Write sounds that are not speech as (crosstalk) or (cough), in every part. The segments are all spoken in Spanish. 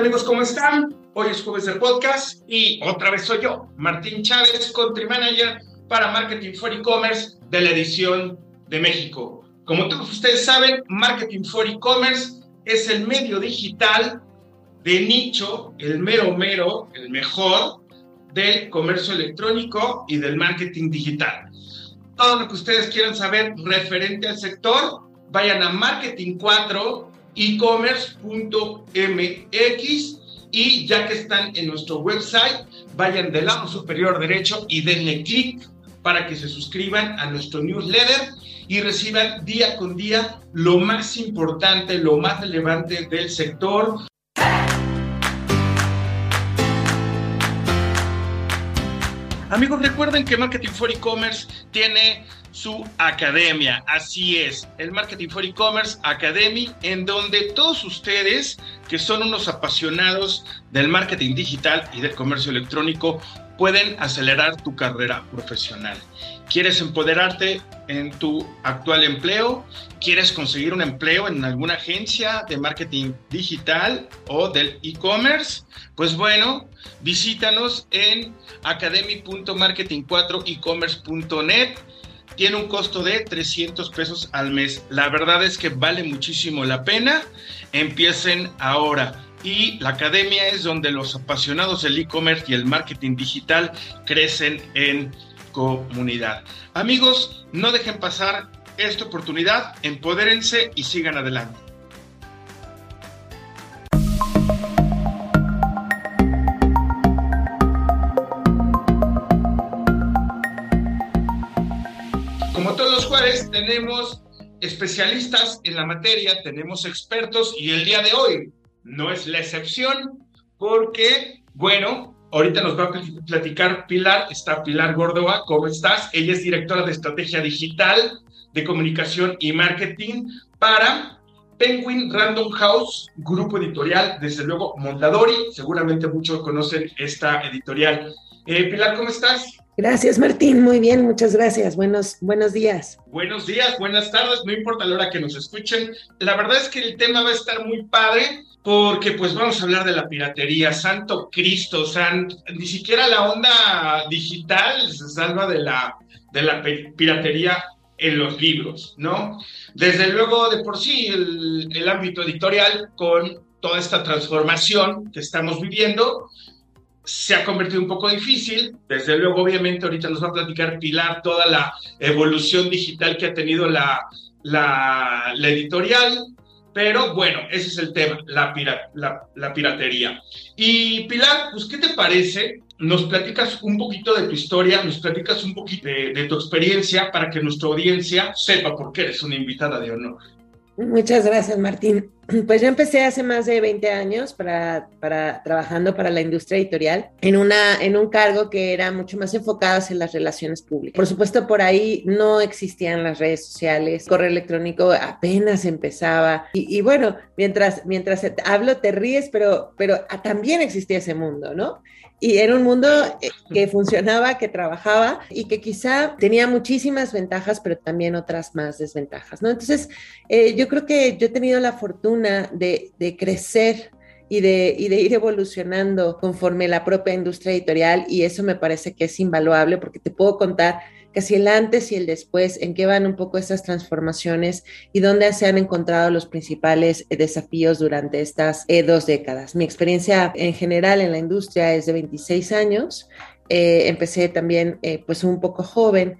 amigos? ¿Cómo están? Hoy es jueves de podcast y otra vez soy yo, Martín Chávez, Country Manager para Marketing for E-Commerce de la edición de México. Como todos ustedes saben, Marketing for E-Commerce es el medio digital de nicho, el mero mero, el mejor del comercio electrónico y del marketing digital. Todo lo que ustedes quieran saber referente al sector, vayan a Marketing 4 ecommerce.mx y ya que están en nuestro website, vayan del lado superior derecho y denle clic para que se suscriban a nuestro newsletter y reciban día con día lo más importante, lo más relevante del sector. Amigos, recuerden que Marketing for E-Commerce tiene su academia. Así es, el Marketing for E-Commerce Academy, en donde todos ustedes que son unos apasionados del marketing digital y del comercio electrónico pueden acelerar tu carrera profesional. ¿Quieres empoderarte en tu actual empleo? ¿Quieres conseguir un empleo en alguna agencia de marketing digital o del e-commerce? Pues bueno, visítanos en academy.marketing4ecommerce.net tiene un costo de 300 pesos al mes. La verdad es que vale muchísimo la pena. Empiecen ahora. Y la academia es donde los apasionados del e-commerce y el marketing digital crecen en comunidad. Amigos, no dejen pasar esta oportunidad, empodérense y sigan adelante. Tenemos especialistas en la materia, tenemos expertos y el día de hoy no es la excepción porque, bueno, ahorita nos va a platicar Pilar, está Pilar Gordoa, ¿cómo estás? Ella es directora de estrategia digital, de comunicación y marketing para Penguin Random House, grupo editorial, desde luego Montadori, seguramente muchos conocen esta editorial. Eh, Pilar, ¿cómo estás? Gracias, Martín. Muy bien, muchas gracias. Buenos, buenos días. Buenos días, buenas tardes, no importa la hora que nos escuchen. La verdad es que el tema va a estar muy padre porque pues vamos a hablar de la piratería. Santo Cristo, santo, ni siquiera la onda digital se salva de la, de la piratería en los libros, ¿no? Desde luego, de por sí, el, el ámbito editorial con toda esta transformación que estamos viviendo, se ha convertido un poco difícil. Desde luego, obviamente, ahorita nos va a platicar Pilar toda la evolución digital que ha tenido la, la, editorial. Pero bueno, ese es el tema, la, la, piratería. Y Pilar, pues, ¿qué te parece? Nos platicas un poquito de tu historia, nos platicas un poquito de, de tu experiencia para que nuestra audiencia sepa por qué eres una invitada de honor. Muchas gracias, Martín. (clears throat) Pues yo empecé hace más de 20 años para, para, trabajando para la industria editorial en, una, en un cargo que era mucho más enfocado en las relaciones públicas. Por supuesto, por ahí no existían las redes sociales, correo electrónico apenas empezaba. Y, y bueno, mientras, mientras hablo te ríes, pero, pero también existía ese mundo, ¿no? Y era un mundo eh, que funcionaba, que trabajaba y que quizá tenía muchísimas ventajas, pero también otras más desventajas, ¿no? Entonces, eh, yo creo que yo he tenido la fortuna de, de crecer y de, y de, ir evolucionando conforme la propia industria editorial y eso me parece que es invaluable porque te puedo contar casi el antes y el después, en qué van un poco estas transformaciones y dónde se han encontrado los principales eh, desafíos durante estas eh, dos décadas. Mi experiencia en general en la industria es de 26 años. Eh, empecé también pues un poco joven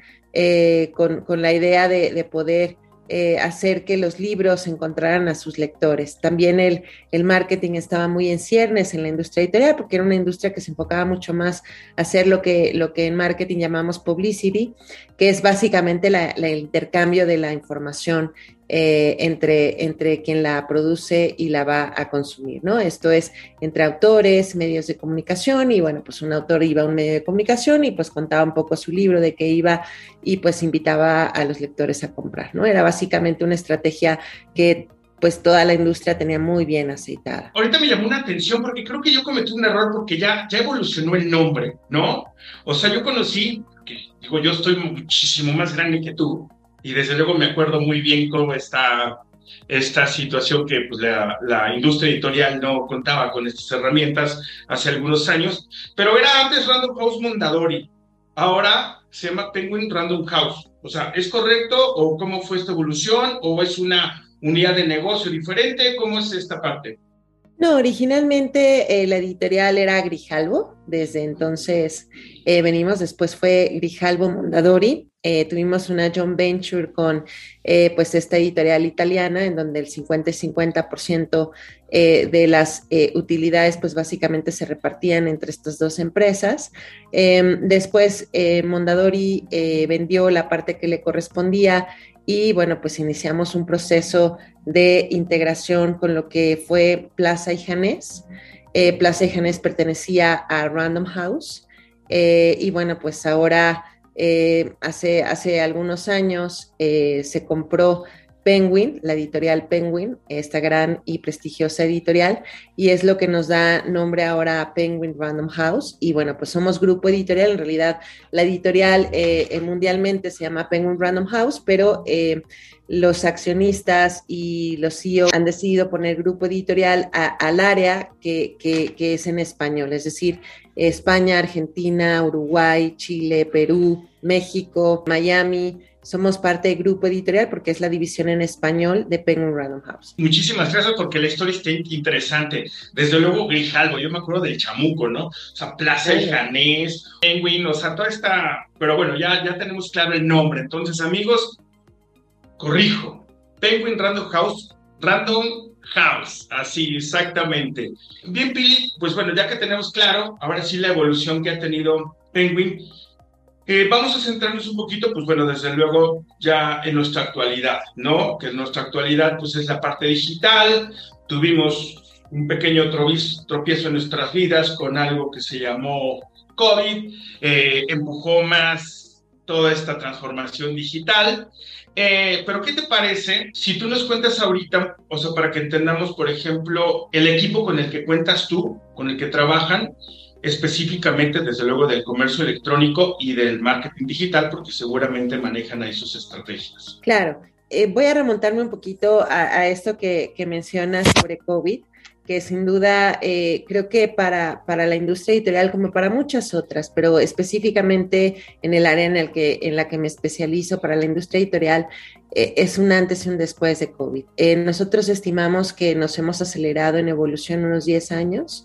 con, con, la idea de, de poder eh, hacer que los libros encontraran a sus lectores. También el, el, marketing estaba muy en ciernes en la industria editorial porque era una industria que se enfocaba mucho más a hacer lo que, lo que en marketing llamamos publicity, que es básicamente el intercambio de la información eh, entre, entre quien la produce y la va a consumir, ¿no? Esto es entre autores, medios de comunicación y bueno, pues un autor iba a un medio de comunicación y pues contaba un poco su libro de qué iba y pues invitaba a los lectores a comprar, ¿no? Era básicamente una estrategia que pues toda la industria tenía muy bien aceitada. Ahorita me llamó una atención porque creo que yo cometí un error porque ya, ya evolucionó el nombre, ¿no? O sea, yo conocí, que digo, yo estoy muchísimo más grande que tú, y desde luego me acuerdo muy bien cómo está esta situación que pues, la, la, industria editorial no contaba con estas herramientas hace algunos años, pero era antes Random House Mondadori, ahora se llama Penguin Random House. O sea, ¿es correcto o cómo fue esta evolución o es una unidad de negocio diferente? ¿Cómo es esta parte? No, originalmente eh, la editorial era Grijalvo, desde entonces eh, venimos, después fue Grijalvo Mondadori, eh, tuvimos una joint venture con pues esta editorial italiana en donde el 50 y 50% de las utilidades pues básicamente se repartían entre estas dos empresas. Em, después Mondadori vendió la parte que le correspondía y bueno, pues iniciamos un proceso de integración con lo que fue Plaza y Janés. Eh, Plaza y Janés pertenecía a Random House eh, y bueno, pues ahora eh, hace, hace algunos años se compró Penguin, la editorial Penguin, esta gran y prestigiosa editorial, y es lo que nos da nombre ahora a Penguin Random House. Y bueno, pues somos grupo editorial, en realidad la editorial eh, eh, mundialmente se llama Penguin Random House, pero eh, los accionistas y los CEO han decidido poner grupo editorial al área que es en español, es decir, España, Argentina, Uruguay, Chile, Perú, México, Miami, somos parte del grupo editorial porque es la división en español de Penguin Random House. Muchísimas gracias porque la historia está interesante. Desde luego Grijalvo, yo me acuerdo del Chamuco, ¿no? O sea, Plaza del Janés, Penguin, o sea, toda esta... Pero bueno, ya, ya tenemos claro el nombre. Entonces, amigos, corrijo. Penguin Random House, Random House, así exactamente. Bien, Pili, pues bueno, ya que tenemos claro, ahora sí la evolución que ha tenido Penguin, eh, vamos a centrarnos un poquito, pues bueno, desde luego ya en nuestra actualidad, ¿no? Que en nuestra actualidad pues es la parte digital, tuvimos un pequeño tropiezo en nuestras vidas con algo que se llamó COVID, eh, empujó más toda esta transformación digital. Eh, pero ¿qué te parece si tú nos cuentas ahorita, o sea, para que entendamos, por ejemplo, el equipo con el que cuentas tú, con el que trabajan, específicamente, desde luego, del comercio electrónico y del marketing digital, porque seguramente manejan ahí sus estrategias. Claro. Eh, voy a remontarme un poquito a, esto que, mencionas sobre COVID, que sin duda eh, creo que para, para la industria editorial, como para muchas otras, pero específicamente en el área en, el que, en la que me especializo para la industria editorial, eh, es un antes y un después de COVID. nosotros estimamos que nos hemos acelerado en evolución unos 10 años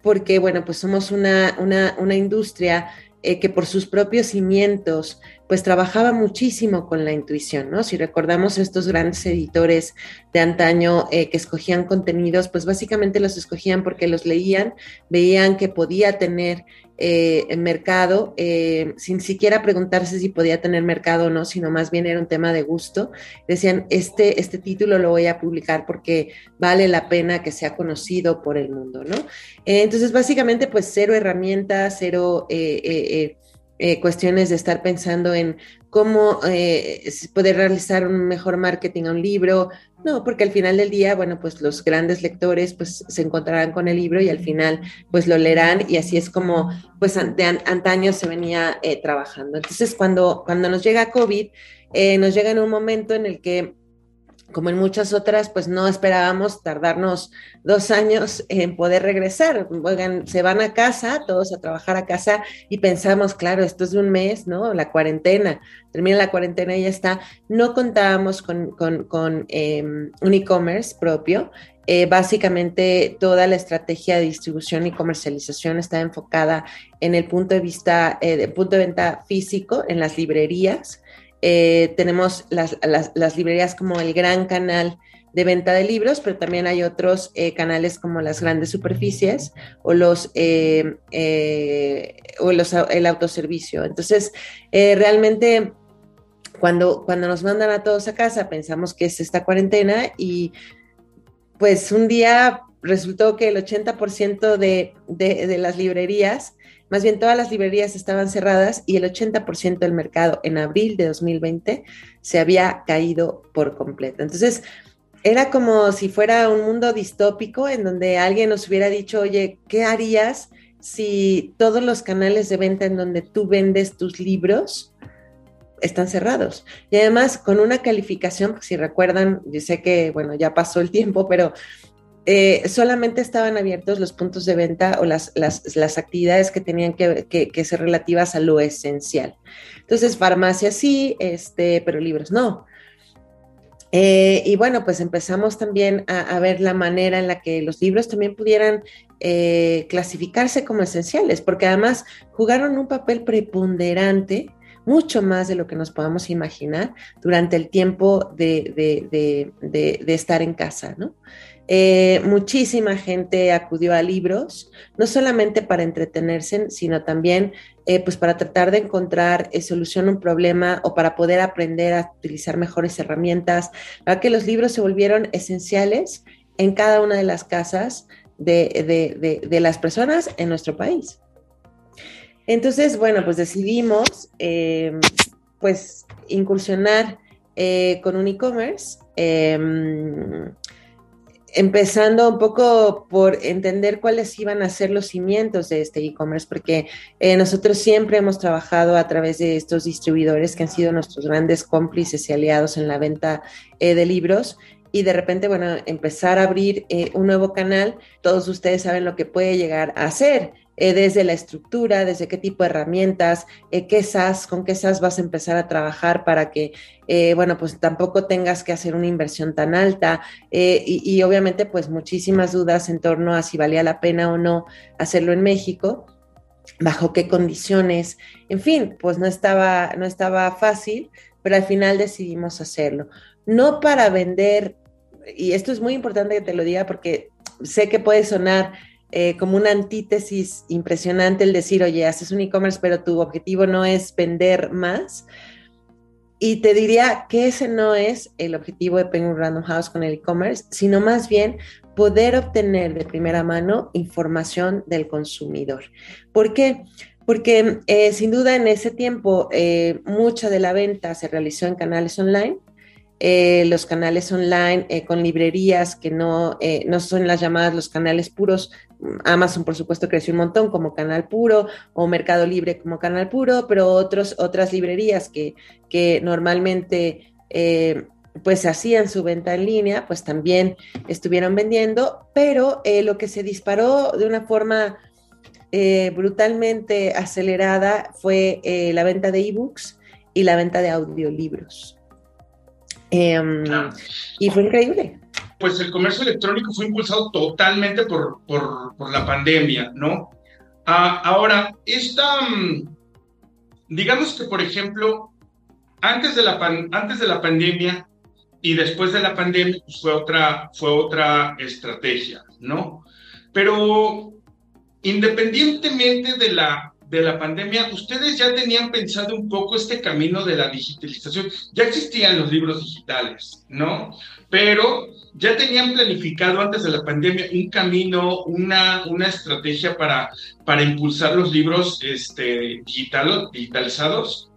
porque, bueno, pues somos una, una, industria eh, que por sus propios cimientos, pues trabajaba muchísimo con la intuición, ¿no? Si recordamos estos grandes editores de antaño eh, que escogían contenidos, pues básicamente los escogían porque los leían, veían que podía tener eh, mercado, eh, sin siquiera preguntarse si podía tener mercado o no, sino más bien era un tema de gusto. Decían, este, este título lo voy a publicar porque vale la pena que sea conocido por el mundo, ¿no? Entonces, básicamente, pues cero herramientas, cero... cuestiones de estar pensando en cómo poder realizar un mejor marketing a un libro, no, porque al final del día, bueno, pues los grandes lectores pues se encontrarán con el libro y al final pues lo leerán y así es como pues de antaño se venía eh, trabajando. Entonces cuando, cuando nos llega COVID, eh, nos llega en un momento en el que como en muchas otras, pues no esperábamos tardarnos dos años en poder regresar. Oigan, se van a casa, todos a trabajar a casa y pensamos, claro, esto es de un mes, ¿no? La cuarentena, termina la cuarentena y ya está. No contábamos con, em, un e-commerce propio. Eh, básicamente toda la estrategia de distribución y comercialización está enfocada en el punto de vista, eh, de punto de venta físico, en las librerías. Eh, tenemos las, librerías como el gran canal de venta de libros, pero también hay otros eh, canales como las grandes superficies o los, eh, o los el autoservicio. Entonces, realmente cuando, cuando nos mandan a todos a casa pensamos que es esta cuarentena y pues un día resultó que el 80% de, de las librerías más bien todas las librerías estaban cerradas y el 80% del mercado en abril de 2020 se había caído por completo. Entonces, era como si fuera un mundo distópico en donde alguien nos hubiera dicho, oye, ¿qué harías si todos los canales de venta en donde tú vendes tus libros están cerrados. Y además con una calificación, si recuerdan, yo sé que, bueno, ya pasó el tiempo, pero eh, solamente estaban abiertos los puntos de venta o las, actividades que tenían que, ser relativas a lo esencial. Entonces, farmacia sí, este, pero libros no. Eh, y bueno, pues empezamos también a, ver la manera en la que los libros también pudieran eh, clasificarse como esenciales, porque además jugaron un papel preponderante mucho más de lo que nos podamos imaginar durante el tiempo de, estar en casa, ¿no? Eh, muchísima gente acudió a libros, no solamente para entretenerse, sino también eh, pues para tratar de encontrar eh, solución a un problema o para poder aprender a utilizar mejores herramientas, para que los libros se volvieron esenciales en cada una de las casas de, de las personas en nuestro país. Entonces, bueno, pues decidimos pues incursionar con un e-commerce, em, empezando un poco por entender cuáles iban a ser los cimientos de este e-commerce, porque eh, nosotros siempre hemos trabajado a través de estos distribuidores que han sido nuestros grandes cómplices y aliados en la venta de libros y de repente, bueno, empezar a abrir un nuevo canal, todos ustedes saben lo que puede llegar a hacer. Eh, desde la estructura, desde qué tipo de herramientas, eh, qué con qué SAS vas a empezar a trabajar para que, eh, bueno, pues tampoco tengas que hacer una inversión tan alta y, y, obviamente pues muchísimas dudas en torno a si valía la pena o no hacerlo en México, bajo qué condiciones, en fin, pues no estaba, no estaba fácil, pero al final decidimos hacerlo. No para vender, y esto es muy importante que te lo diga porque sé que puede sonar eh, como una antítesis impresionante el decir, oye, haces un e-commerce, pero tu objetivo no es vender más. Y te diría que ese no es el objetivo de Penguin Random House con el e-commerce, sino más bien poder obtener de primera mano información del consumidor. ¿Por qué? Porque eh, sin duda en ese tiempo eh, mucha de la venta se realizó en canales online, eh, los canales online eh, con librerías que no, eh, no son las llamadas los canales puros. Amazon, por supuesto, creció un montón como canal puro o Mercado Libre como canal puro, pero otros, otras librerías que, que normalmente pues hacían su venta en línea, pues también estuvieron vendiendo, pero lo que se disparó de una forma brutalmente acelerada fue la venta de ebooks y la venta de audiolibros. Em, y fue increíble. Pues el comercio electrónico fue impulsado totalmente por, por, la pandemia, ¿no? Ah, ahora, esta, mm, digamos que, por ejemplo, antes de, la antes de la pandemia y después de la pandemia, pues fue otra, fue otra estrategia, ¿no? Pero independientemente de la, de la pandemia, ustedes ya tenían pensado un poco este camino de la digitalización. Ya existían los libros digitales, ¿no? Pero ya tenían planificado antes de la pandemia un camino, una, una estrategia para, para impulsar los libros este, digital, digitalizados.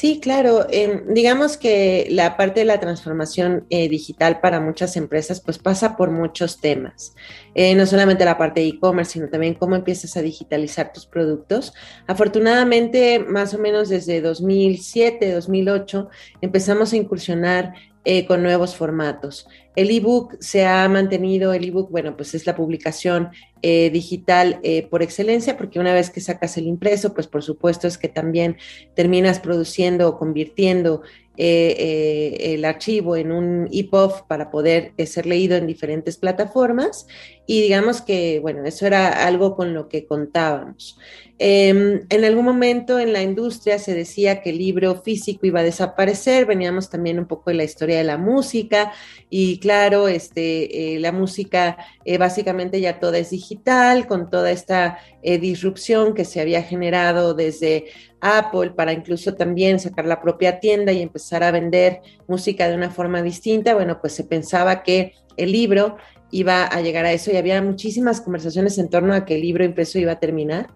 Sí, claro. Em, digamos que la parte de la transformación eh, digital para muchas empresas pues pasa por muchos temas. Eh, no solamente la parte de e-commerce, sino también cómo empiezas a digitalizar tus productos. Afortunadamente, más o menos desde 2007, 2008, empezamos a incursionar eh, con nuevos formatos. El ebook se ha mantenido, el ebook, bueno, pues es la publicación eh, digital eh, por excelencia, porque una vez que sacas el impreso, pues por supuesto es que también terminas produciendo o convirtiendo el archivo en un EPUB para poder ser leído en diferentes plataformas. Y digamos que, bueno, eso era algo con lo que contábamos. Em, en algún momento en la industria se decía que el libro físico iba a desaparecer, veníamos también un poco de la historia de la música y claro, este, eh, la música eh, básicamente ya toda es digital, con toda esta eh, disrupción que se había generado desde Apple para incluso también sacar la propia tienda y empezar a vender música de una forma distinta, bueno, pues se pensaba que el libro iba a llegar a eso y había muchísimas conversaciones en torno a que el libro impreso iba a terminar.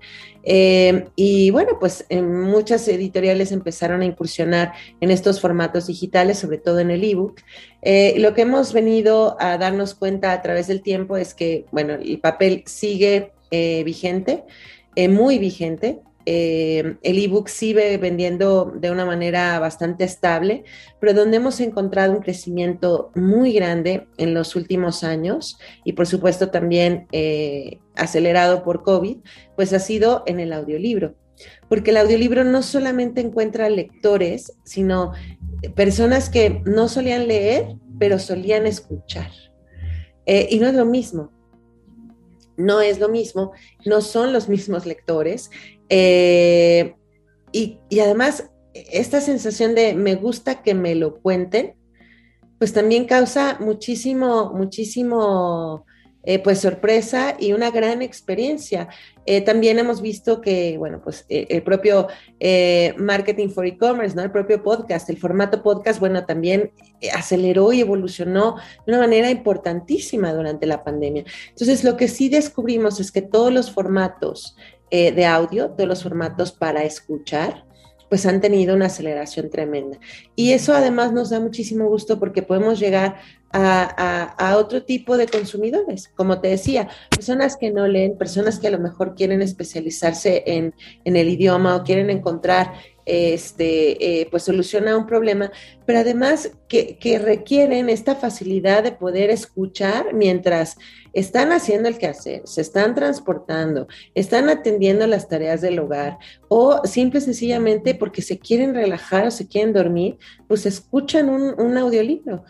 Eh, y bueno, pues en muchas editoriales empezaron a incursionar en estos formatos digitales, sobre todo en el ebook. Eh, lo que hemos venido a darnos cuenta a través del tiempo es que, bueno, el papel sigue eh, vigente, muy vigente. Eh, el ebook sigue vendiendo de una manera bastante estable, pero donde hemos encontrado un crecimiento muy grande en los últimos años y por supuesto también eh, acelerado por COVID, pues ha sido en el audiolibro. Porque el audiolibro no solamente encuentra lectores, sino personas que no solían leer, pero solían escuchar. Eh, y no es lo mismo no es lo mismo, no son los mismos lectores. Eh, y, además, esta sensación de me gusta que me lo cuenten, pues también causa muchísimo, muchísimo eh, pues sorpresa y una gran experiencia. Eh, también hemos visto que, bueno, pues el propio Marketing for E-Commerce, ¿no? El propio podcast, el formato podcast, bueno, también aceleró y evolucionó de una manera importantísima durante la pandemia. Entonces, lo que sí descubrimos es que todos los formatos de audio, todos los formatos para escuchar, pues han tenido una aceleración tremenda. Y eso además nos da muchísimo gusto porque podemos llegar a, otro tipo de consumidores. Como te decía, personas que no leen, personas que a lo mejor quieren especializarse en, en el idioma o quieren encontrar este, eh, pues soluciona un problema, pero además que, que, requieren esta facilidad de poder escuchar mientras están haciendo el quehacer, se están transportando, están atendiendo las tareas del hogar o simple y sencillamente porque se quieren relajar o se quieren dormir, pues escuchan un, un audiolibro.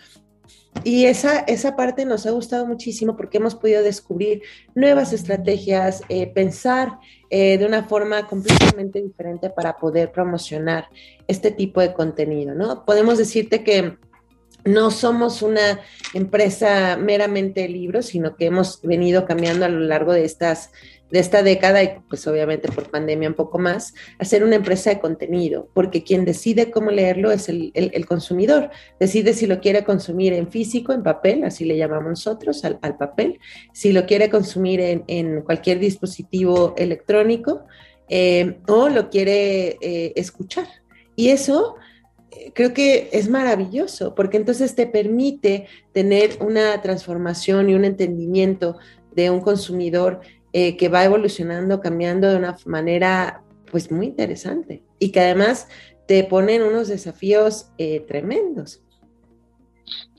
Y esa, esa parte nos ha gustado muchísimo porque hemos podido descubrir nuevas estrategias, eh, pensar eh, de una forma completamente diferente para poder promocionar este tipo de contenido, ¿no? Podemos decirte que no somos una empresa meramente de libros, sino que hemos venido cambiando a lo largo de estas de esta década y pues obviamente por pandemia un poco más, a ser una empresa de contenido, porque quien decide cómo leerlo es el, consumidor, decide si lo quiere consumir en físico, en papel, así le llamamos nosotros al, papel, si lo quiere consumir en, cualquier dispositivo electrónico eh, o lo quiere eh, escuchar. Y eso creo que es maravilloso, porque entonces te permite tener una transformación y un entendimiento de un consumidor eh, que va evolucionando, cambiando de una manera pues muy interesante y que además te ponen unos desafíos eh, tremendos.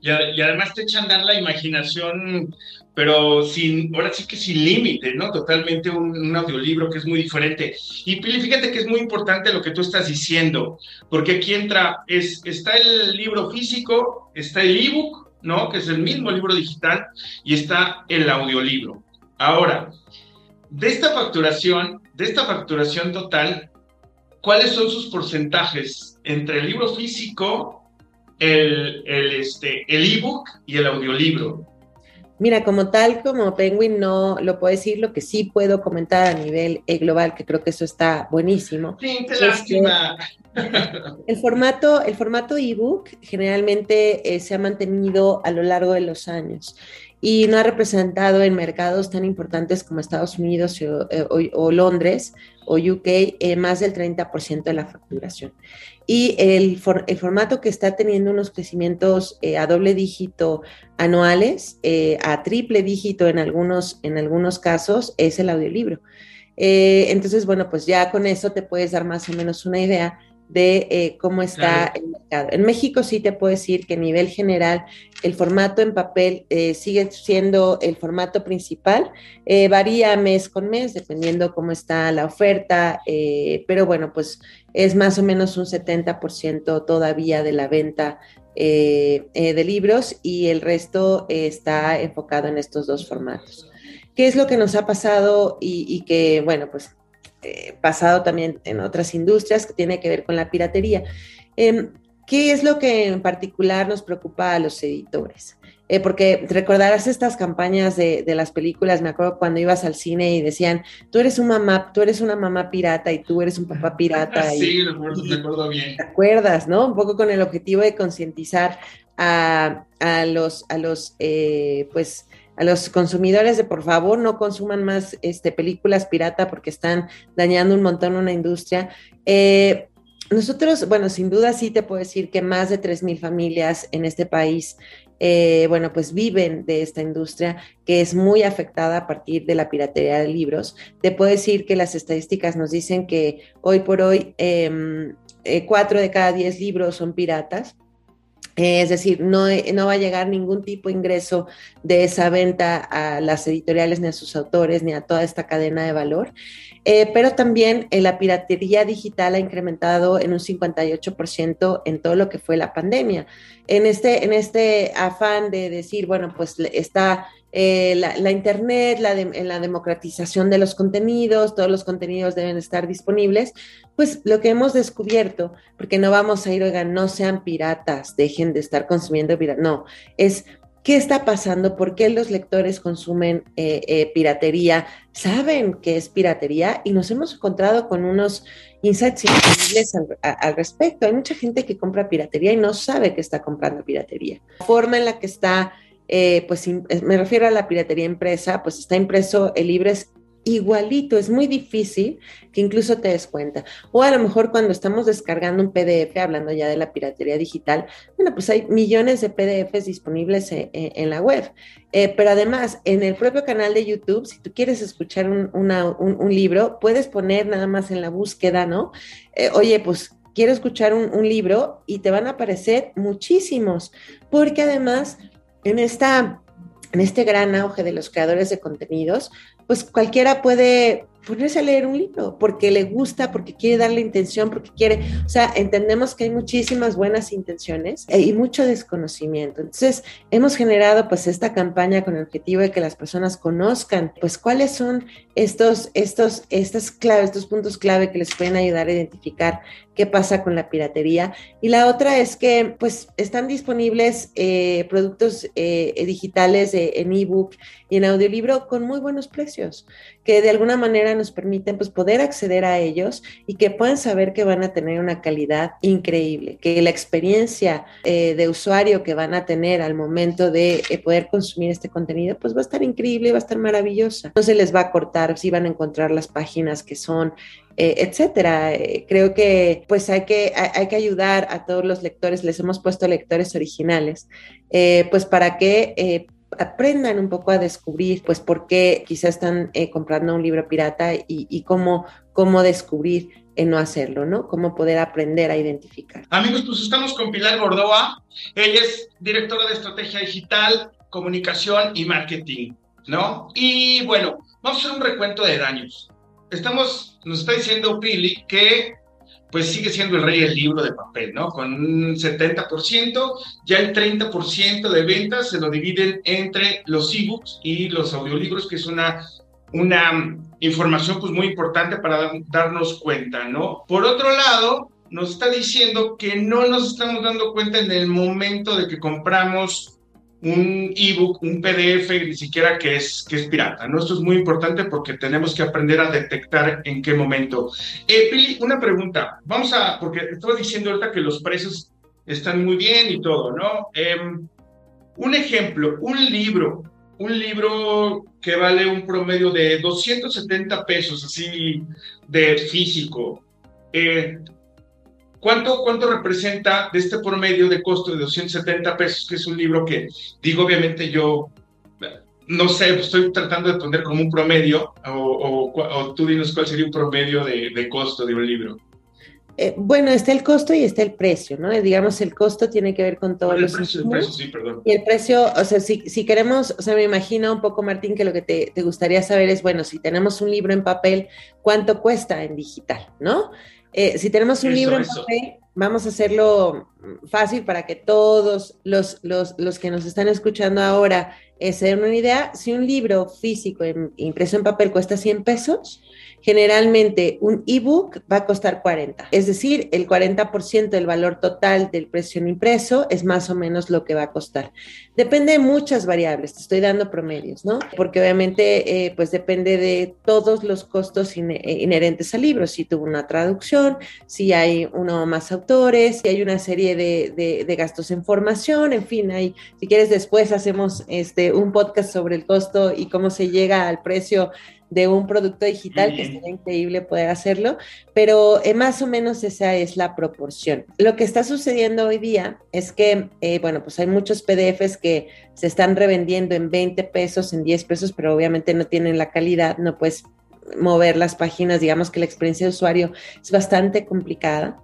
Y, además te echan dar la imaginación, pero sin, ahora sí que sin límite, ¿no? Totalmente un, audiolibro que es muy diferente. Y Pili, fíjate que es muy importante lo que tú estás diciendo, porque aquí entra, es, está el libro físico, está el ebook, ¿no? Que es el mismo libro digital, y está el audiolibro. Ahora, de esta facturación, de esta facturación total, ¿cuáles son sus porcentajes entre el libro físico, el, el este, el ebook y el audiolibro? Mira, como tal, como Penguin no lo puedo decir, lo que sí puedo comentar a nivel eh, global, que creo que eso está buenísimo. Sí, qué lástima. El formato, el formato ebook generalmente eh, se ha mantenido a lo largo de los años y no ha representado en mercados tan importantes como Estados Unidos o, eh, Londres o UK eh, más del 30% de la facturación. Y el, el, formato que está teniendo unos crecimientos eh, a doble dígito anuales, a triple dígito en algunos, en algunos casos, es el audiolibro. entonces, bueno, pues ya con eso te puedes dar más o menos una idea de eh, cómo está el mercado. En México sí te puedo decir que a nivel general el formato en papel eh, sigue siendo el formato principal, eh, varía mes con mes dependiendo cómo está la oferta, pero bueno, pues es más o menos un 70% todavía de la venta de libros y el resto está enfocado en estos dos formatos. ¿Qué es lo que nos ha pasado y, y que, bueno, pues eh, pasado también en otras industrias que tiene que ver con la piratería. Em, ¿Qué es lo que en particular nos preocupa a los editores? Eh, porque recordarás estas campañas de, las películas, me acuerdo cuando ibas al cine y decían, tú eres un mamá, tú eres una mamá pirata y tú eres un papá pirata. (laughs) sí, me acuerdo, bien. ¿Te acuerdas, no? Un poco con el objetivo de concientizar a, los, a los eh, pues, a los consumidores de por favor no consuman más este, películas pirata porque están dañando un montón una industria. Eh, nosotros, bueno, sin duda sí te puedo decir que más de 3.000 familias en este país eh, bueno, pues viven de esta industria que es muy afectada a partir de la piratería de libros. Te puedo decir que las estadísticas nos dicen que hoy por hoy em, eh, cuatro de cada diez libros son piratas. Eh, es decir, no, no, va a llegar ningún tipo de ingreso de esa venta a las editoriales, ni a sus autores, ni a toda esta cadena de valor. Eh, pero también eh, la piratería digital ha incrementado en un 58% en todo lo que fue la pandemia. En este, en este afán de decir, bueno, pues está la, Internet, la en la democratización de los contenidos, todos los contenidos deben estar disponibles, pues lo que hemos descubierto, porque no vamos a ir, oigan, no sean piratas, dejen de estar consumiendo piratas, no, es qué está pasando, por qué los lectores consumen eh, eh, piratería, saben que es piratería y nos hemos encontrado con unos insights increíbles al, respecto. Hay mucha gente que compra piratería y no sabe que está comprando piratería. La forma en la que está eh, pues me refiero a la piratería impresa, pues está impreso el libro es igualito, es muy difícil que incluso te des cuenta. O a lo mejor cuando estamos descargando un PDF, hablando ya de la piratería digital, bueno, pues hay millones de PDFs disponibles e, e, en, la web. Eh, pero además, en el propio canal de YouTube, si tú quieres escuchar un, libro, puedes poner nada más en la búsqueda, ¿no? Eh, oye, pues quiero escuchar un libro y te van a aparecer muchísimos, porque además en, esta, en este gran auge de los creadores de contenidos, pues cualquiera puede ponerse a leer un libro porque le gusta, porque quiere darle intención, porque quiere, o sea, entendemos que hay muchísimas buenas intenciones y mucho desconocimiento. Entonces, hemos generado pues esta campaña con el objetivo de que las personas conozcan pues cuáles son estos, estos, estas claves, estos puntos clave que les pueden ayudar a identificar qué pasa con la piratería. Y la otra es que pues están disponibles eh, productos eh, digitales en ebook y en audiolibro con muy buenos precios, que de alguna manera nos permiten pues poder acceder a ellos y que puedan saber que van a tener una calidad increíble, que la experiencia eh, de usuario que van a tener al momento de poder consumir este contenido pues va a estar increíble, va a estar maravillosa. No se les va a cortar, si van a encontrar las páginas que son eh, etcétera. Eh, creo que pues hay que, hay, que ayudar a todos los lectores, les hemos puesto lectores originales, eh, pues para que aprendan un poco a descubrir pues por qué quizás están comprando un libro pirata y, cómo, cómo descubrir en no hacerlo, ¿no? Cómo poder aprender a identificar. Amigos, pues estamos con Pilar Gordoa. Ella es directora de estrategia digital, comunicación y marketing, ¿no? Y bueno, vamos a hacer un recuento de daños estamos, nos está diciendo Pili que pues sigue siendo el rey del libro de papel, ¿no? Con un 70%, ya el 30% de ventas se lo dividen entre los ebooks y los audiolibros, que es una, una información pues muy importante para darnos cuenta, ¿no? Por otro lado, nos está diciendo que no nos estamos dando cuenta en el momento de que compramos un ebook, un PDF, ni siquiera que es, que es pirata. ¿no? Esto es muy importante porque tenemos que aprender a detectar en qué momento. Eh, Pili, una pregunta. Vamos a, porque estaba diciendo ahorita que los precios están muy bien y todo, ¿no? Em, un ejemplo, un libro, un libro que vale un promedio de 270 pesos, así de físico. Eh, ¿Cuánto, ¿Cuánto representa de este promedio de costo de 270 pesos, que es un libro que, digo, obviamente yo no sé, estoy tratando de poner como un promedio, o, tú dinos cuál sería un promedio de, costo de un libro. Eh, bueno, está el costo y está el precio, ¿no? Digamos, el costo tiene que ver con todos el los precio, el precio, sí, perdón. Y el precio, o sea, si, si, queremos, o sea, me imagino un poco, Martín, que lo que te, te, gustaría saber es, bueno, si tenemos un libro en papel, ¿cuánto cuesta en digital, ¿no? Eh, si tenemos un libro en papel, vamos a hacerlo fácil para que todos los, los, los que nos están escuchando ahora eh, se den una idea. Si un libro físico impreso en papel cuesta 100 pesos, Generalmente un ebook va a costar 40, es decir, el 40% del valor total del precio impreso es más o menos lo que va a costar. Depende de muchas variables, te estoy dando promedios, ¿no? Porque obviamente eh, pues depende de todos los costos eh, inherentes al libro, si tuvo una traducción, si hay uno o más autores, si hay una serie de, gastos en formación, en fin, hay, si quieres después hacemos este, un podcast sobre el costo y cómo se llega al precio de un producto digital, que sería increíble poder hacerlo, pero eh, más o menos esa es la proporción. Lo que está sucediendo hoy día es que, eh, bueno, pues hay muchos PDFs que se están revendiendo en 20 pesos, en 10 pesos, pero obviamente no tienen la calidad, no puedes mover las páginas, digamos que la experiencia de usuario es bastante complicada.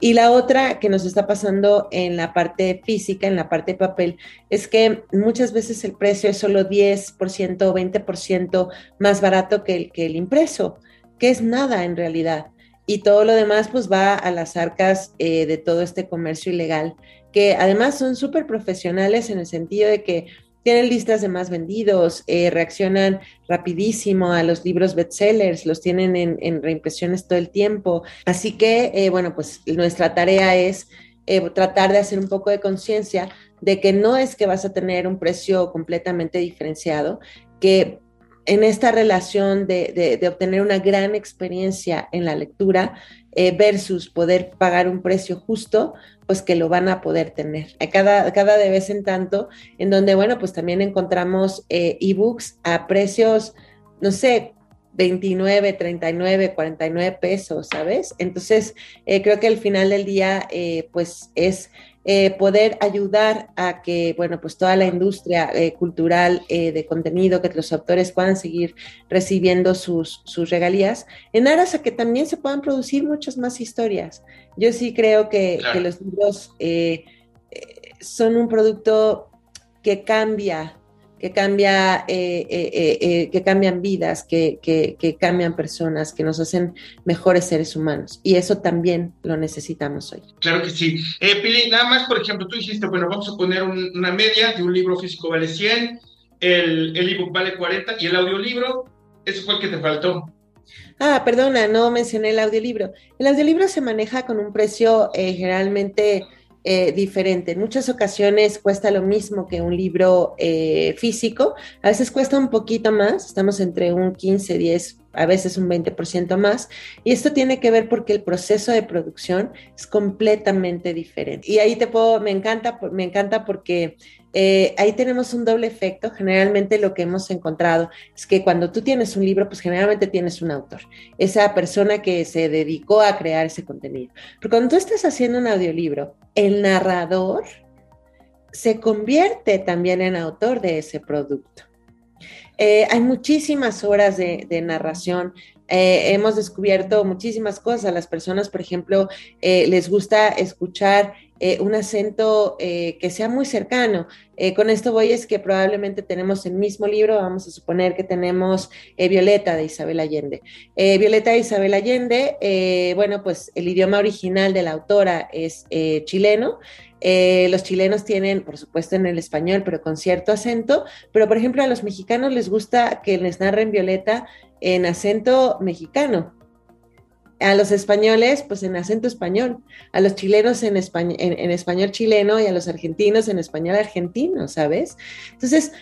Y la otra que nos está pasando en la parte física, en la parte de papel, es que muchas veces el precio es solo 10% o 20% más barato que el, que el impreso, que es nada en realidad. Y todo lo demás pues va a las arcas eh, de todo este comercio ilegal, que además son súper profesionales en el sentido de que tienen listas de más vendidos, eh, reaccionan rapidísimo a los libros bestsellers, los tienen en, reimpresiones todo el tiempo. Así que, eh, bueno, pues nuestra tarea es eh, tratar de hacer un poco de conciencia de que no es que vas a tener un precio completamente diferenciado, que en esta relación de, obtener una gran experiencia en la lectura versus poder pagar un precio justo, pues que lo van a poder tener. Cada, cada de vez en tanto, en donde, bueno, pues también encontramos eh, ebooks a precios, no sé, 29, 39, 49 pesos, ¿sabes? Entonces, eh, creo que al final del día, eh, pues es eh, poder ayudar a que, bueno, pues toda la industria eh, cultural eh, de contenido, que los autores puedan seguir recibiendo sus, sus, regalías, en aras a que también se puedan producir muchas más historias. Yo sí creo que, que los libros son un producto que cambia que, cambia, eh, eh, eh, que cambian vidas, que, que, cambian personas, que nos hacen mejores seres humanos. Y eso también lo necesitamos hoy. Claro que sí. Pili, nada más, por ejemplo, tú dijiste, bueno, vamos a poner una media de un libro físico vale 100, el, el ebook vale 40 y el audiolibro, eso fue el que te faltó. Ah, perdona, no mencioné el audiolibro. El audiolibro se maneja con un precio generalmente eh, diferente. En muchas ocasiones cuesta lo mismo que un libro eh, físico, a veces cuesta un poquito más, estamos entre un 15, 10, a veces un 20% más, y esto tiene que ver porque el proceso de producción es completamente diferente. Y ahí te puedo, me encanta, me encanta porque eh, ahí tenemos un doble efecto. Generalmente lo que hemos encontrado es que cuando tú tienes un libro, pues generalmente tienes un autor, esa persona que se dedicó a crear ese contenido. Pero cuando tú estás haciendo un audiolibro, el narrador se convierte también en autor de ese producto. Eh, hay muchísimas horas de, narración. Eh, hemos descubierto muchísimas cosas. A las personas, por ejemplo, les gusta escuchar eh, un acento eh, que sea muy cercano. Eh, con esto voy es que probablemente tenemos el mismo libro, vamos a suponer que tenemos Violeta de Isabel Allende. Violeta de Isabel Allende, bueno, pues el idioma original de la autora es chileno. Los chilenos tienen, por supuesto, en el español, pero con cierto acento. Pero, por ejemplo, a los mexicanos les gusta que les narren Violeta en acento mexicano a los españoles, pues en acento español, a los chilenos en, en, español chileno y a los argentinos en español argentino, ¿sabes? Entonces,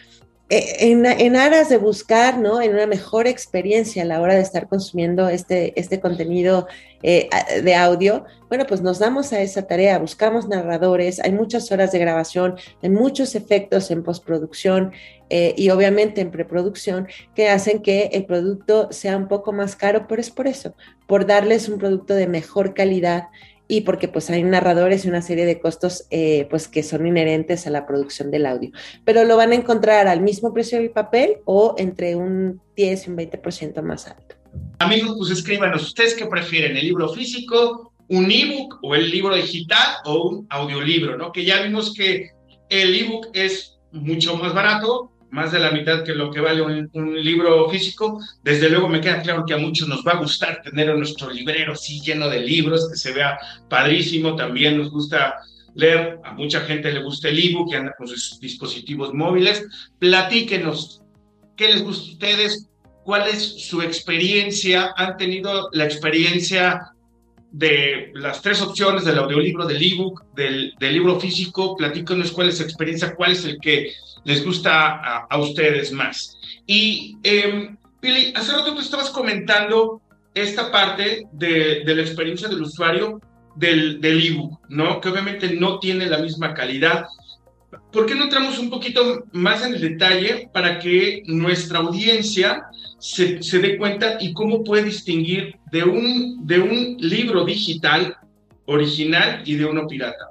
en, aras de buscar, ¿no? En una mejor experiencia a la hora de estar consumiendo este, este contenido eh, de audio, bueno, pues nos damos a esa tarea, buscamos narradores, hay muchas horas de grabación, hay muchos efectos en postproducción eh, y obviamente en preproducción que hacen que el producto sea un poco más caro, pero es por eso, por darles un producto de mejor calidad y porque pues hay narradores y una serie de costos eh, pues que son inherentes a la producción del audio. Pero lo van a encontrar al mismo precio del papel o entre un 10 y un 20% más alto. Amigos, pues escríbanos, ¿ustedes qué prefieren? ¿El libro físico, un ebook o el libro digital o un audiolibro? ¿no? Que ya vimos que el ebook es mucho más barato, más de la mitad que lo que vale un, libro físico. Desde luego me queda claro que a muchos nos va a gustar tener nuestro librero así lleno de libros, que se vea padrísimo. También nos gusta leer, a mucha gente le gusta el ebook que anda con sus dispositivos móviles. Platíquenos, ¿qué les gusta a ustedes? ¿Cuál es su experiencia? ¿Han tenido la experiencia de las tres opciones del audiolibro, del ebook, del, del libro físico? Platíquenos cuál es su experiencia, cuál es el que les gusta a, ustedes más. Y, eh, Pili, hace rato tú estabas comentando esta parte de, de la experiencia del usuario del, del ebook, ¿no? Que obviamente no tiene la misma calidad. ¿Por qué no entramos un poquito más en el detalle para que nuestra audiencia se, se dé cuenta y cómo puede distinguir de un, de un libro digital original y de uno pirata?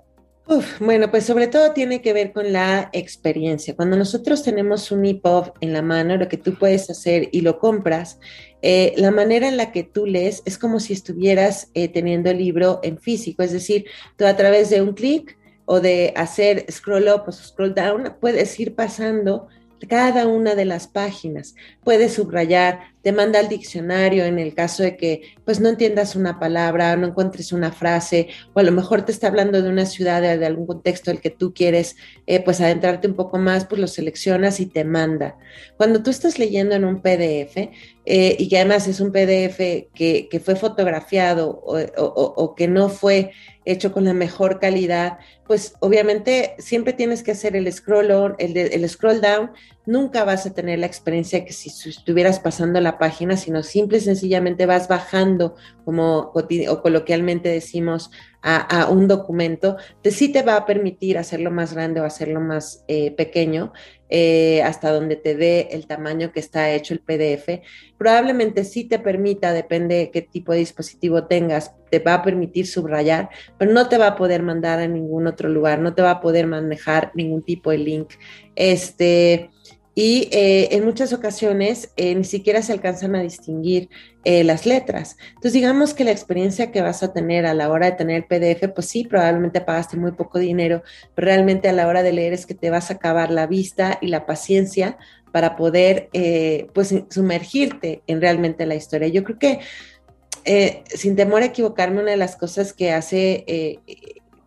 Bueno, pues sobre todo tiene que ver con la experiencia. Cuando nosotros tenemos un EPUB en la mano, lo que tú puedes hacer y lo compras, eh, la manera en la que tú lees es como si estuvieras eh, teniendo el libro en físico, es decir, tú a través de un clic o de hacer scroll up o scroll down, puedes ir pasando cada una de las páginas. Puedes subrayar, te manda al diccionario en el caso de que pues no entiendas una palabra, no encuentres una frase, o a lo mejor te está hablando de una ciudad, de, algún contexto del que tú quieres eh, pues adentrarte un poco más, pues lo seleccionas y te manda. Cuando tú estás leyendo en un PDF, eh, y que además es un PDF que, que fue fotografiado o, o que no fue hecho con la mejor calidad, pues obviamente siempre tienes que hacer el scroll el, el scroll down, nunca vas a tener la experiencia que si estuvieras pasando la página, sino simple y sencillamente vas bajando, como o coloquialmente decimos, a, un documento, te, sí te va a permitir hacerlo más grande o hacerlo más eh, pequeño, eh, hasta donde te dé el tamaño que está hecho el PDF. Probablemente sí te permita, depende de qué tipo de dispositivo tengas, te va a permitir subrayar, pero no te va a poder mandar a ningún otro lugar, no te va a poder manejar ningún tipo de link. Este, y eh, en muchas ocasiones eh, ni siquiera se alcanzan a distinguir eh, las letras. Entonces, digamos que la experiencia que vas a tener a la hora de tener PDF, pues sí, probablemente pagaste muy poco dinero, pero realmente a la hora de leer es que te vas a acabar la vista y la paciencia para poder, pues, sumergirte en realmente la historia. Yo creo que, sin temor a equivocarme, una de las cosas que hace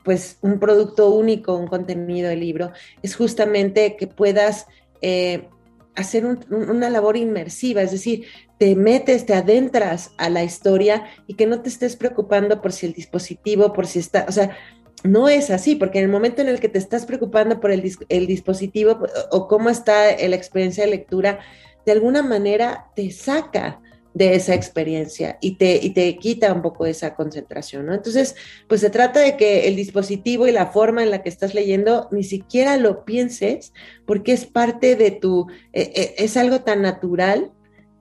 pues un producto único, un contenido de libro, es justamente que puedas eh, hacer una labor inmersiva, es decir, te metes, te adentras a la historia y que no te estés preocupando por si el dispositivo, por si está, o sea, no es así, porque en el momento en el que te estás preocupando por el, el dispositivo o cómo está la experiencia de lectura, de alguna manera te saca de esa experiencia y te, y te quita un poco esa concentración, ¿no? Entonces, pues se trata de que el dispositivo y la forma en la que estás leyendo ni siquiera lo pienses porque es parte de tu, eh, eh, es algo tan natural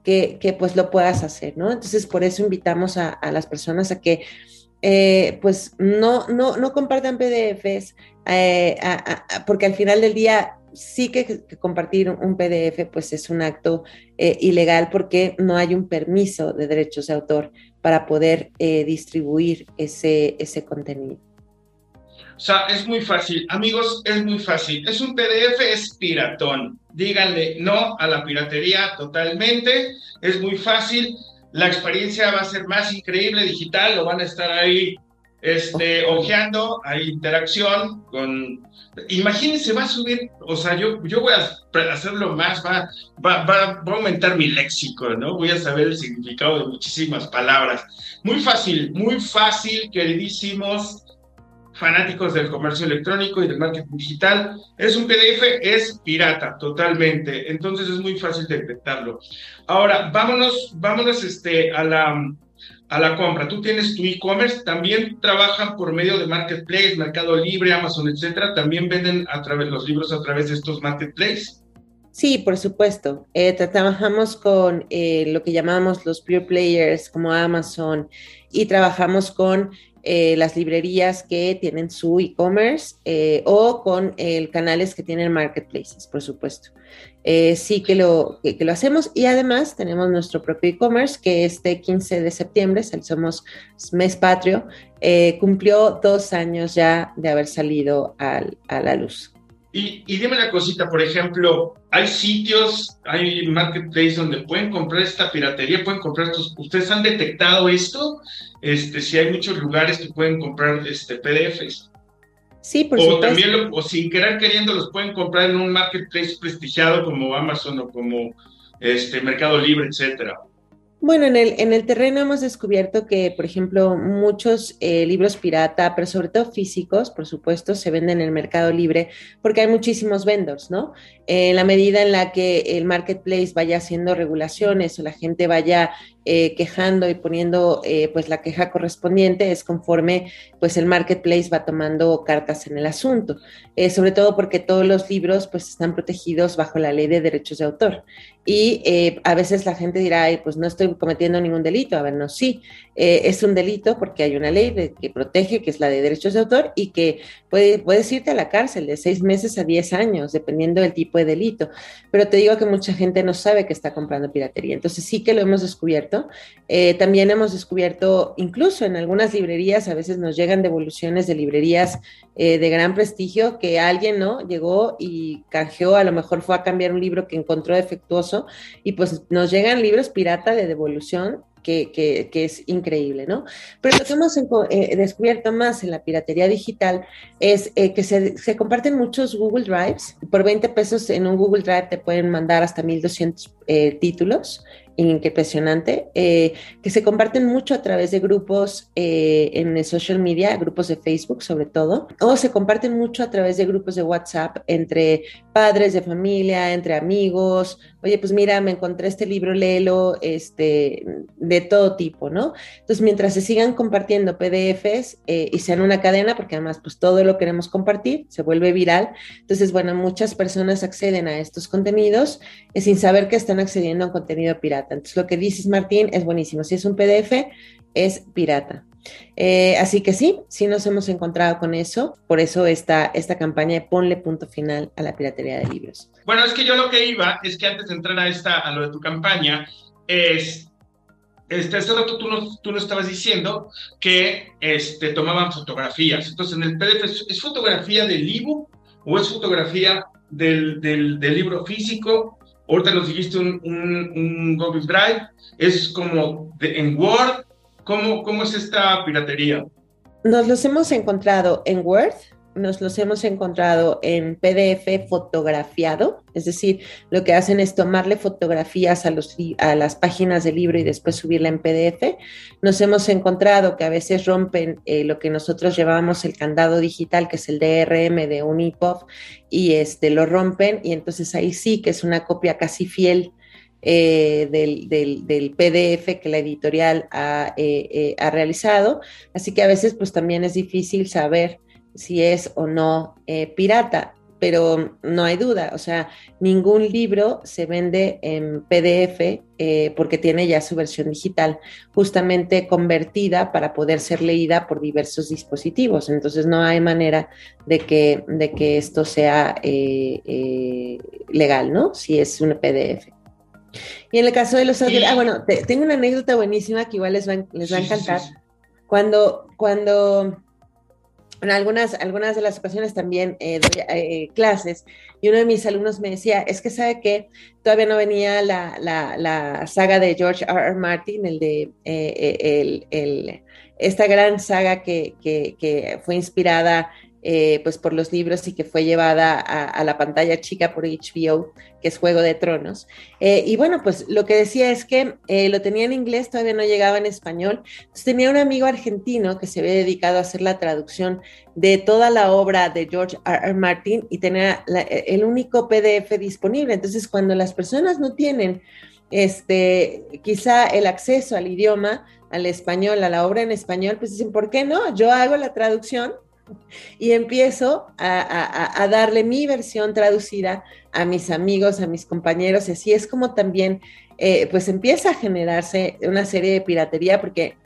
que, que, pues lo puedas hacer, ¿no? Entonces, por eso invitamos a, las personas a que eh, pues no, no, no compartan PDFs, porque al final del día sí que, compartir un PDF pues es un acto eh, ilegal porque no hay un permiso de derechos de autor para poder eh, distribuir ese, ese contenido. O sea, es muy fácil. Amigos, es muy fácil. Es un PDF, es piratón. Díganle no a la piratería totalmente. Es muy fácil. La experiencia va a ser más increíble digital. Lo van a estar ahí este, ojeando, hay interacción con... Imagínense, va a subir, o sea, yo, yo voy a hacerlo más, va, va, va, a aumentar mi léxico, ¿no? Voy a saber el significado de muchísimas palabras. Muy fácil, muy fácil, queridísimos fanáticos del comercio electrónico y del marketing digital. Es un PDF, es pirata, totalmente. Entonces es muy fácil detectarlo. Ahora, vámonos, vámonos este, a la a la compra. Tú tienes tu e-commerce, también trabajan por medio de marketplace, Mercado Libre, Amazon, etcétera. También venden a través los libros a través de estos marketplaces. Sí, por supuesto. Eh, trabajamos con eh, lo que llamamos los pure players como Amazon y trabajamos con eh, las librerías que tienen su e-commerce o con canales que tienen marketplaces, por supuesto. Eh, sí que lo, que, lo hacemos y además tenemos nuestro propio e-commerce que este 15 de septiembre, somos mes patrio, eh, cumplió dos años ya de haber salido al, a la luz. Y, y, dime una cosita, por ejemplo, hay sitios, hay marketplaces donde pueden comprar esta piratería, pueden comprar estos. ¿Ustedes han detectado esto? Este, si hay muchos lugares que pueden comprar este, PDFs. Sí, por o supuesto. También o sin querer queriendo los pueden comprar en un marketplace prestigiado como Amazon o como este Mercado Libre, etcétera. Bueno, en el, en el terreno hemos descubierto que, por ejemplo, muchos eh, libros pirata, pero sobre todo físicos, por supuesto, se venden en el mercado libre porque hay muchísimos vendors, ¿no? en la medida en la que el marketplace vaya haciendo regulaciones o la gente vaya eh, quejando y poniendo eh, pues la queja correspondiente es conforme pues el marketplace va tomando cartas en el asunto, eh, sobre todo porque todos los libros pues están protegidos bajo la ley de derechos de autor. Y a veces la gente dirá, pues no estoy cometiendo ningún delito, a ver, no, sí, es un delito porque hay una ley que protege, que es la de derechos de autor y que puede, puedes irte a la cárcel de seis meses a diez años, dependiendo del tipo de delito, pero te digo que mucha gente no sabe que está comprando piratería, entonces sí que lo hemos descubierto eh, también hemos descubierto, incluso en algunas librerías, a veces nos llegan devoluciones de librerías eh, de gran prestigio, que alguien no llegó y canjeó, a lo mejor fue a cambiar un libro que encontró defectuoso, y pues nos llegan libros pirata de devolución que, que, es increíble, ¿no? Pero lo que hemos eh, descubierto más en la piratería digital es que se, se, comparten muchos Google Drives. Por 20 pesos en un Google Drive te pueden mandar hasta 1200 títulos impresionante, eh, que se comparten mucho a través de grupos eh, en el social media, grupos de Facebook sobre todo, o se comparten mucho a través de grupos de WhatsApp entre padres de familia, entre amigos. Oye, pues mira, me encontré este libro, léelo, este, de todo tipo, ¿no? Entonces, mientras se sigan compartiendo PDFs eh, y sean una cadena, porque además, pues todo lo queremos compartir, se vuelve viral. Entonces, bueno, muchas personas acceden a estos contenidos sin saber que están accediendo a un contenido pirata. Entonces, lo que dices, Martín, es buenísimo. Si es un PDF, es pirata. Eh, así que sí, sí nos hemos encontrado con eso. Por eso esta, esta campaña de ponle punto final a la piratería de libros. Bueno, es que yo lo que iba es que antes de entrar a, esta, a lo de tu campaña, es este, este tú, tú nos estabas diciendo que este, tomaban fotografías. Entonces, en el PDF, ¿es, fotografía del libro o es fotografía del, del, del, libro físico Ahorita nos dijiste un, un, Google Drive, es como en Word. ¿Cómo, ¿Cómo es esta piratería? Nos los hemos encontrado en Word, nos los hemos encontrado en PDF fotografiado, es decir, lo que hacen es tomarle fotografías a, los, a las páginas del libro y después subirla en PDF. Nos hemos encontrado que a veces rompen eh, lo que nosotros llevamos el candado digital, que es el DRM de un EPUB, y este, lo rompen y entonces ahí sí que es una copia casi fiel eh, del, del, PDF que la editorial ha, eh, ha, realizado. Así que a veces pues también es difícil saber si es o no eh, pirata, pero no hay duda, o sea, ningún libro se vende en PDF eh, porque tiene ya su versión digital, justamente convertida para poder ser leída por diversos dispositivos. Entonces no hay manera de que, de que esto sea eh, legal, ¿no? Si es un PDF. Y en el caso de los ah, bueno, tengo una anécdota buenísima que igual les va, les va a encantar. Cuando, cuando en algunas, algunas de las ocasiones también eh, doy eh, clases y uno de mis alumnos me decía, es que sabe que todavía no venía la, la, saga de George R. R. Martin, el de eh, el, esta gran saga que, que, que fue inspirada eh, pues por los libros y que fue llevada a, la pantalla chica por HBO, que es Juego de Tronos. Eh, y bueno, pues lo que decía es que eh, lo tenía en inglés, todavía no llegaba en español. Entonces tenía un amigo argentino que se había dedicado a hacer la traducción de toda la obra de George R. R. Martin y tenía el único PDF disponible. Entonces cuando las personas no tienen este, quizá el acceso al idioma, al español, a la obra en español, pues dicen, ¿por qué no? Yo hago la traducción y empiezo a, darle mi versión traducida a mis amigos, a mis compañeros, y así es como también eh, pues empieza a generarse una serie de piratería porque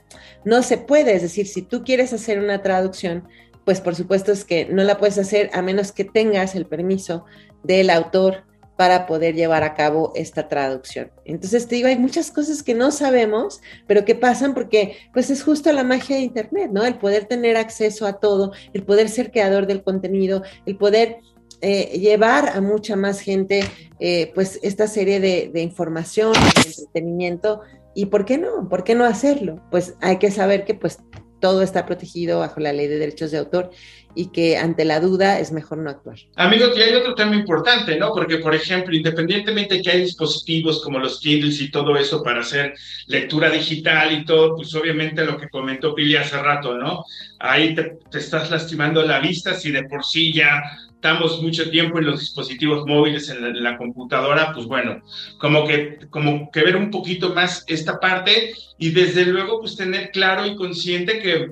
no se puede, es decir, si tú quieres hacer una traducción, pues por supuesto es que no la puedes hacer a menos que tengas el permiso del autor para poder llevar a cabo esta traducción. Entonces te digo, hay muchas cosas que no sabemos, pero que pasan porque pues es justo la magia de Internet, ¿no? El poder tener acceso a todo, el poder ser creador del contenido, el poder eh, llevar a mucha más gente eh, pues esta serie de, de información, de entretenimiento. ¿Y por qué no? ¿Por qué no hacerlo? Pues hay que saber que pues todo está protegido bajo la ley de derechos de autor y que ante la duda es mejor no actuar. Amigos, y hay otro tema importante, ¿no? Porque, por ejemplo, independientemente de que hay dispositivos como los Kindles y todo eso para hacer lectura digital y todo, pues obviamente lo que comentó Pili hace rato, ¿no? Ahí te, estás lastimando la vista si de por sí ya estamos mucho tiempo en los dispositivos móviles, en la, computadora, pues bueno, como que, como que ver un poquito más esta parte y desde luego pues tener claro y consciente que,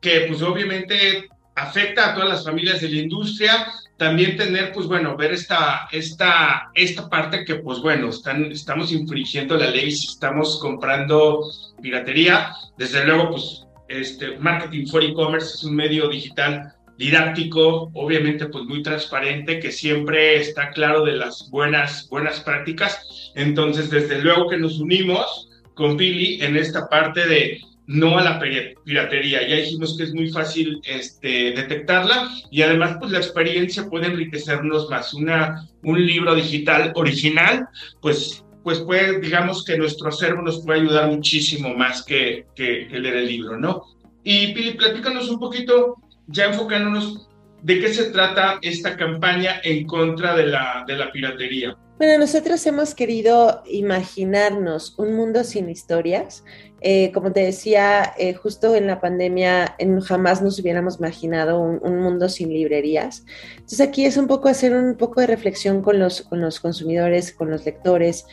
que pues obviamente afecta a todas las familias de la industria, también tener, pues bueno, ver esta, esta, esta parte que, pues bueno, están, estamos infringiendo la ley si estamos comprando piratería. Desde luego, pues, este, Marketing for E-Commerce es un medio digital didáctico, obviamente, pues muy transparente, que siempre está claro de las buenas, buenas prácticas. Entonces, desde luego que nos unimos con Pili en esta parte de no a la piratería. Ya dijimos que es muy fácil este, detectarla y además pues la experiencia puede enriquecernos más. Una, un libro digital original, pues, pues puede, digamos que nuestro acervo nos puede ayudar muchísimo más que, que, leer el libro, ¿no? Y Pili, platícanos un poquito, ya enfocándonos, de qué se trata esta campaña en contra de la, de la piratería. Bueno, nosotros hemos querido imaginarnos un mundo sin historias eh, como te decía, eh, justo en la pandemia en, jamás nos hubiéramos imaginado un, un, mundo sin librerías. Entonces aquí es un poco hacer un poco de reflexión con los, con los consumidores, con los lectores,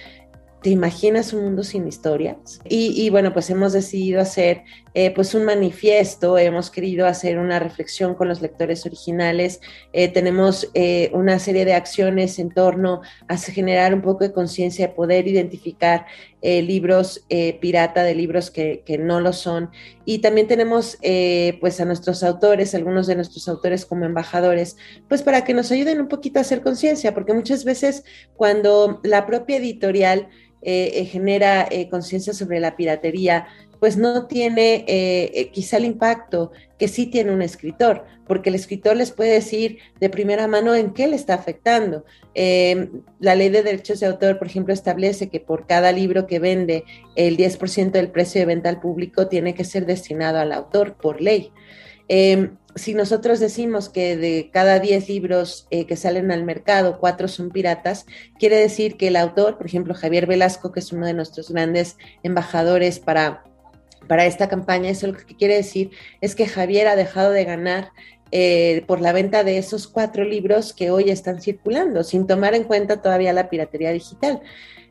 ¿Te imaginas un mundo sin historias? Y, bueno, pues hemos decidido hacer eh, pues un manifiesto, hemos querido hacer una reflexión con los lectores originales, eh, tenemos eh, una serie de acciones en torno a generar un poco de conciencia, de poder identificar libros pirata de libros que, que, no lo son. Y también tenemos pues a nuestros autores, algunos de nuestros autores como embajadores, pues para que nos ayuden un poquito a hacer conciencia, porque muchas veces cuando la propia editorial genera conciencia sobre la piratería, pues no tiene quizá el impacto que sí tiene un escritor, porque el escritor les puede decir de primera mano en qué le está afectando. Em, la ley de derechos de autor, por ejemplo, establece que por cada libro que vende, el 10% del precio de venta al público tiene que ser destinado al autor por ley. Em, si nosotros decimos que de cada 10 libros eh, que salen al mercado, cuatro son piratas, quiere decir que el autor, por ejemplo, Javier Velasco, que es uno de nuestros grandes embajadores para, para esta campaña, eso lo que quiere decir es que Javier ha dejado de ganar eh, por la venta de esos cuatro libros que hoy están circulando, sin tomar en cuenta todavía la piratería digital.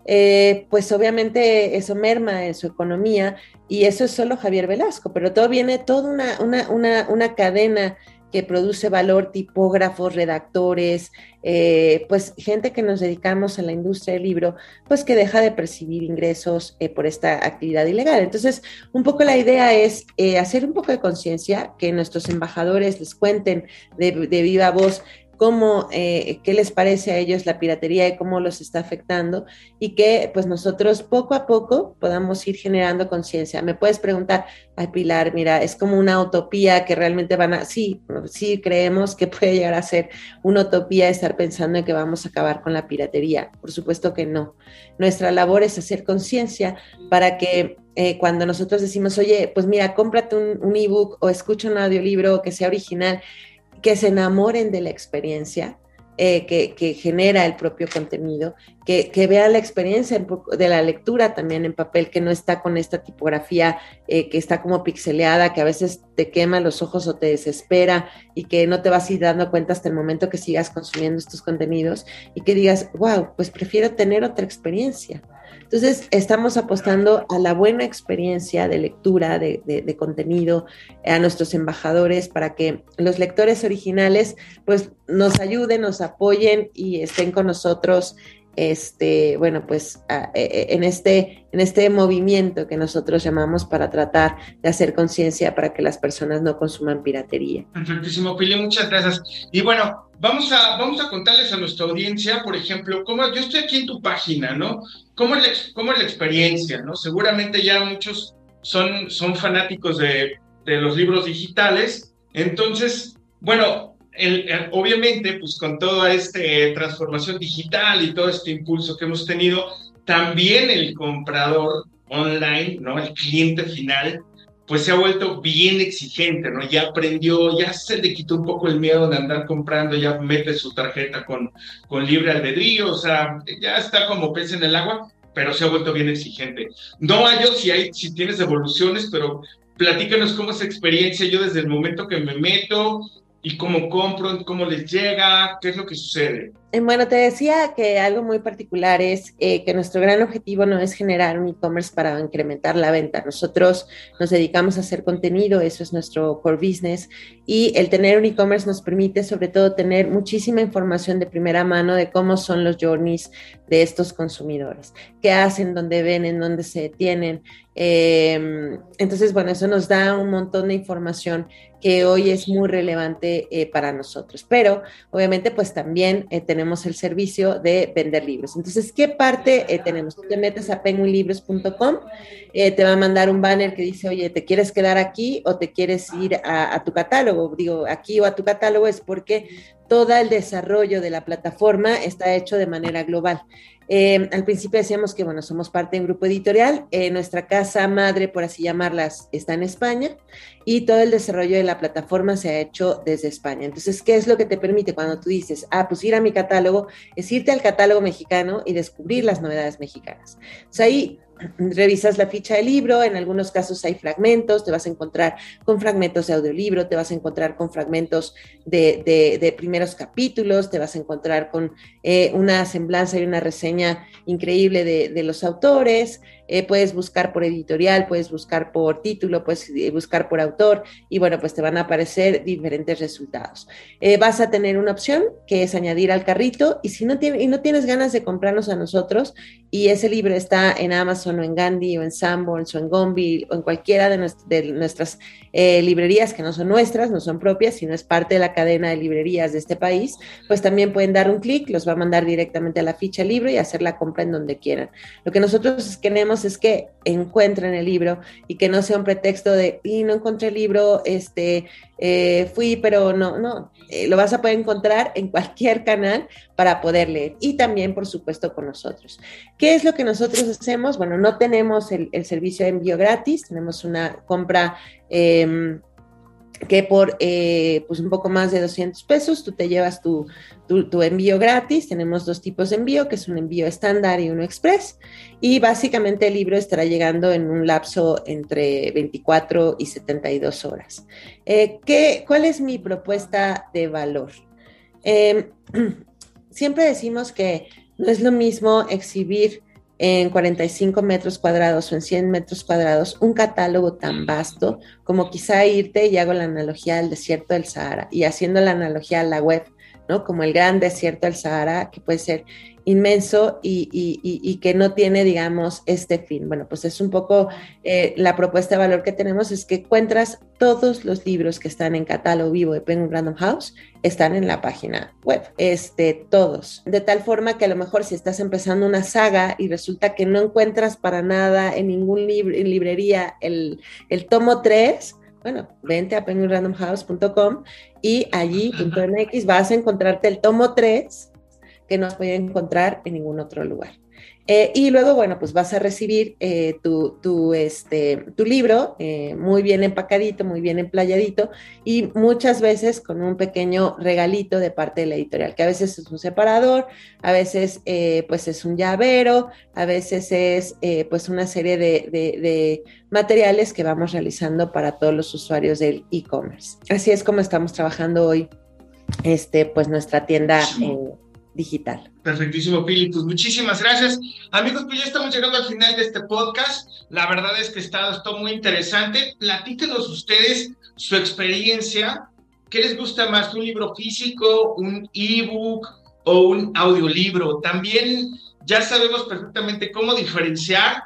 Eh, pues obviamente eso merma en su economía y eso es solo Javier Velasco, pero todo viene toda una, una, una, cadena que produce valor, tipógrafos, redactores, eh, pues gente que nos dedicamos a la industria del libro, pues que deja de percibir ingresos eh, por esta actividad ilegal. Entonces, un poco la idea es hacer un poco de conciencia, que nuestros embajadores les cuenten de viva voz cómo, eh, qué les parece a ellos la piratería y cómo los está afectando y que pues nosotros poco a poco podamos ir generando conciencia. Me puedes preguntar, ay Pilar, mira, es como una utopía que realmente van a, sí, sí creemos que puede llegar a ser una utopía estar pensando en que vamos a acabar con la piratería. Por supuesto que no. Nuestra labor es hacer conciencia para que eh, cuando nosotros decimos, oye, pues mira, cómprate un, un ebook o escucha un audiolibro que sea original, que se enamoren de la experiencia eh, que, genera el propio contenido, que, vean la experiencia de la lectura también en papel, que no está con esta tipografía eh, que está como pixeleada, que a veces te quema los ojos o te desespera y que no te vas a ir dando cuenta hasta el momento que sigas consumiendo estos contenidos y que digas, wow, pues prefiero tener otra experiencia. Entonces, estamos apostando a la buena experiencia de lectura, de, contenido, a nuestros embajadores para que los lectores originales, pues, nos ayuden, nos apoyen y estén con nosotros este, bueno, pues e, e, en, este, en este movimiento que nosotros llamamos para tratar de hacer conciencia para que las personas no consuman piratería. Perfectísimo, Pili, muchas gracias. Y bueno, vamos a, vamos a contarles a nuestra audiencia, por ejemplo, cómo yo estoy aquí en tu página, ¿no? ¿Cómo es la, cómo es la experiencia, ¿no? Seguramente ya muchos son, son fanáticos de, de los libros digitales, entonces, bueno, obviamente, pues con toda esta transformación digital y todo este impulso que hemos tenido, también el comprador online, ¿no? El cliente final, pues se ha vuelto bien exigente, ¿no? Ya aprendió, ya se le quitó un poco el miedo de andar comprando, ya mete su tarjeta con, con libre albedrío, o sea, ya está como pez en el agua, pero se ha vuelto bien exigente. No hay si, hay, si tienes devoluciones, pero platícanos cómo es experiencia. Yo desde el momento que me meto, y cómo compro, cómo les llega, qué es lo que sucede. Eh, bueno, te decía que algo muy particular es eh, que nuestro gran objetivo no es generar un e-commerce para incrementar la venta. Nosotros nos dedicamos a hacer contenido, eso es nuestro core business, y el tener un e-commerce nos permite sobre todo tener muchísima información de primera mano de cómo son los journeys de estos consumidores, qué hacen, dónde ven, en dónde se detienen. Em, entonces, bueno, eso nos da un montón de información que hoy es muy relevante eh, para nosotros. Pero obviamente pues también eh, tenemos el servicio de vender libros. Entonces, ¿qué parte eh, tenemos? Tú te metes a penguinlibros.com, te va a mandar un banner que dice, oye, ¿te quieres quedar aquí o te quieres ir a tu catálogo? Digo, aquí o a tu catálogo es porque todo el desarrollo de la plataforma está hecho de manera global. Eh, al principio decíamos que, bueno, somos parte de un grupo editorial. Eh, nuestra casa madre, por así llamarlas, está en España y todo el desarrollo de la plataforma se ha hecho desde España. Entonces, ¿qué es lo que te permite cuando tú dices, ah, pues ir a mi catálogo? Es irte al catálogo mexicano y descubrir las novedades mexicanas. O ahí (clears throat) revisas la ficha del libro, en algunos casos hay fragmentos, te vas a encontrar con fragmentos de audiolibro, te vas a encontrar con fragmentos de, primeros capítulos, te vas a encontrar con eh, una semblanza y una reseña increíble de, los autores, eh, puedes buscar por editorial, puedes buscar por título, puedes eh, buscar por autor y bueno, pues te van a aparecer diferentes resultados. vas a tener una opción que es añadir al carrito y si no, y no tienes ganas de comprarnos a nosotros y ese libro está en Amazon, o en Gandhi o en Sanborns o en Gombi o en cualquiera de, nuestras eh, librerías que no son nuestras, no son propias, sino es parte de la cadena de librerías de este país, pues también pueden dar un clic, los va a mandar directamente a la ficha libro y hacer la compra en donde quieran. Lo que nosotros queremos es que encuentren el libro y que no sea un pretexto de, y no encontré el libro, este, eh, fui, pero no, no, eh, lo vas a poder encontrar en cualquier canal para poder leer y también, por supuesto, con nosotros. ¿Qué es lo que nosotros hacemos? Bueno, no tenemos el, servicio de envío gratis, tenemos una compra em, que por eh, pues un poco más de 200 pesos tú te llevas tu, tu, envío gratis. Tenemos dos tipos de envío, que es un envío estándar y uno express. Y básicamente el libro estará llegando en un lapso entre 24 y 72 horas. Eh, ¿qué, ¿Cuál es mi propuesta de valor? Em, (clears throat) siempre decimos que no es lo mismo exhibir en 45 metros cuadrados o en 100 metros cuadrados un catálogo tan vasto como quizá irte y hago la analogía al desierto del Sahara y haciendo la analogía a la web, Como el gran desierto del Sahara, que puede ser inmenso y, que no tiene, digamos, este fin. Bueno, pues es un poco eh, la propuesta de valor que tenemos, es que encuentras todos los libros que están en catálogo vivo de Penguin Random House, están en la página web, este, todos. De tal forma que a lo mejor si estás empezando una saga y resulta que no encuentras para nada en ningún librería el, el tomo 3, bueno, vente a penguinrandomhouse.com y allí.mx vas a encontrarte el tomo 3 que no has encontrar en ningún otro lugar. Eh, y luego, bueno, pues vas a recibir eh, tu, este, tu libro eh, muy bien empacadito, muy bien emplayadito y muchas veces con un pequeño regalito de parte de la editorial, que a veces es un separador, a veces pues es un llavero, a veces es pues una serie de, de, materiales que vamos realizando para todos los usuarios del e-commerce. Así es como estamos trabajando hoy, este, pues nuestra tienda digital. Perfectísimo, Pili. Pues muchísimas gracias. Amigos, pues ya estamos llegando al final de este podcast. La verdad es que está esto muy interesante. Platíquenos ustedes su experiencia. ¿Qué les gusta más, un libro físico, un ebook o un audiolibro? También ya sabemos perfectamente cómo diferenciar.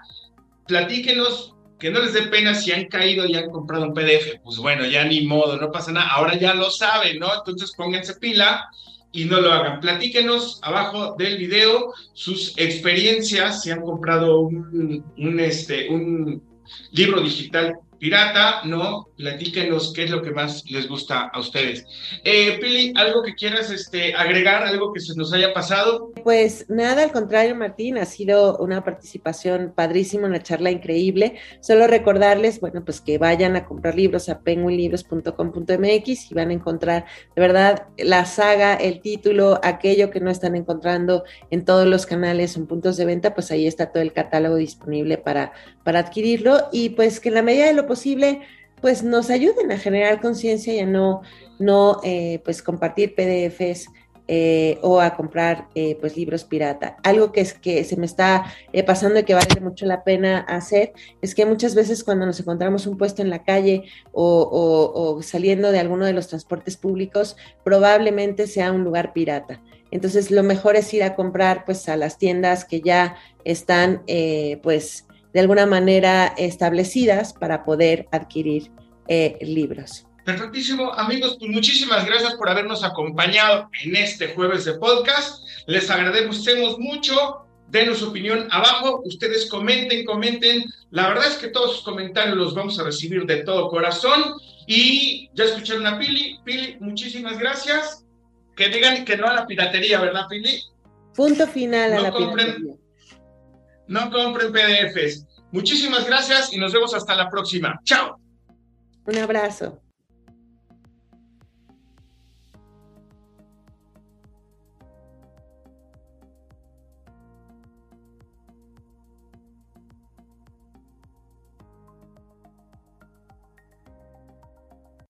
Platíquenos que no les dé pena si han caído y han comprado un PDF. Pues bueno, ya ni modo, no pasa nada. Ahora ya lo saben, ¿no? Entonces pónganse pila y no lo hagan. Platíquenos abajo del video sus experiencias, si han comprado un, un, este, un libro digital pirata, ¿no? Platíquenos qué es lo que más les gusta a ustedes. Eh, Pili, ¿algo que quieras este, agregar, algo que se nos haya pasado? Pues nada, al contrario, Martín, ha sido una participación padrísima, una charla increíble. Solo recordarles, bueno, pues que vayan a comprar libros a penguinlibros.com.mx y van a encontrar, de verdad, la saga, el título, aquello que no están encontrando en todos los canales en puntos de venta, pues ahí está todo el catálogo disponible para, para adquirirlo y pues que en la medida de lo posible pues nos ayuden a generar conciencia y a no, no eh, pues compartir PDFs eh, o a comprar eh, pues libros pirata. Algo que es que se me está pasando y que vale mucho la pena hacer es que muchas veces cuando nos encontramos un puesto en la calle o, saliendo de alguno de los transportes públicos, probablemente sea un lugar pirata. Entonces lo mejor es ir a comprar pues a las tiendas que ya están pues de alguna manera establecidas para poder adquirir libros. Perfectísimo, amigos, pues muchísimas gracias por habernos acompañado en este jueves de podcast. Les agradecemos mucho. Denos su opinión abajo. Ustedes comenten, comenten. La verdad es que todos sus comentarios los vamos a recibir de todo corazón. Y ya escucharon a Pili. Pili, muchísimas gracias. Que digan que no a la piratería, ¿verdad, Pili? Punto final a la piratería. No compren PDFs. Muchísimas gracias y nos vemos hasta la próxima. Chao. Un abrazo.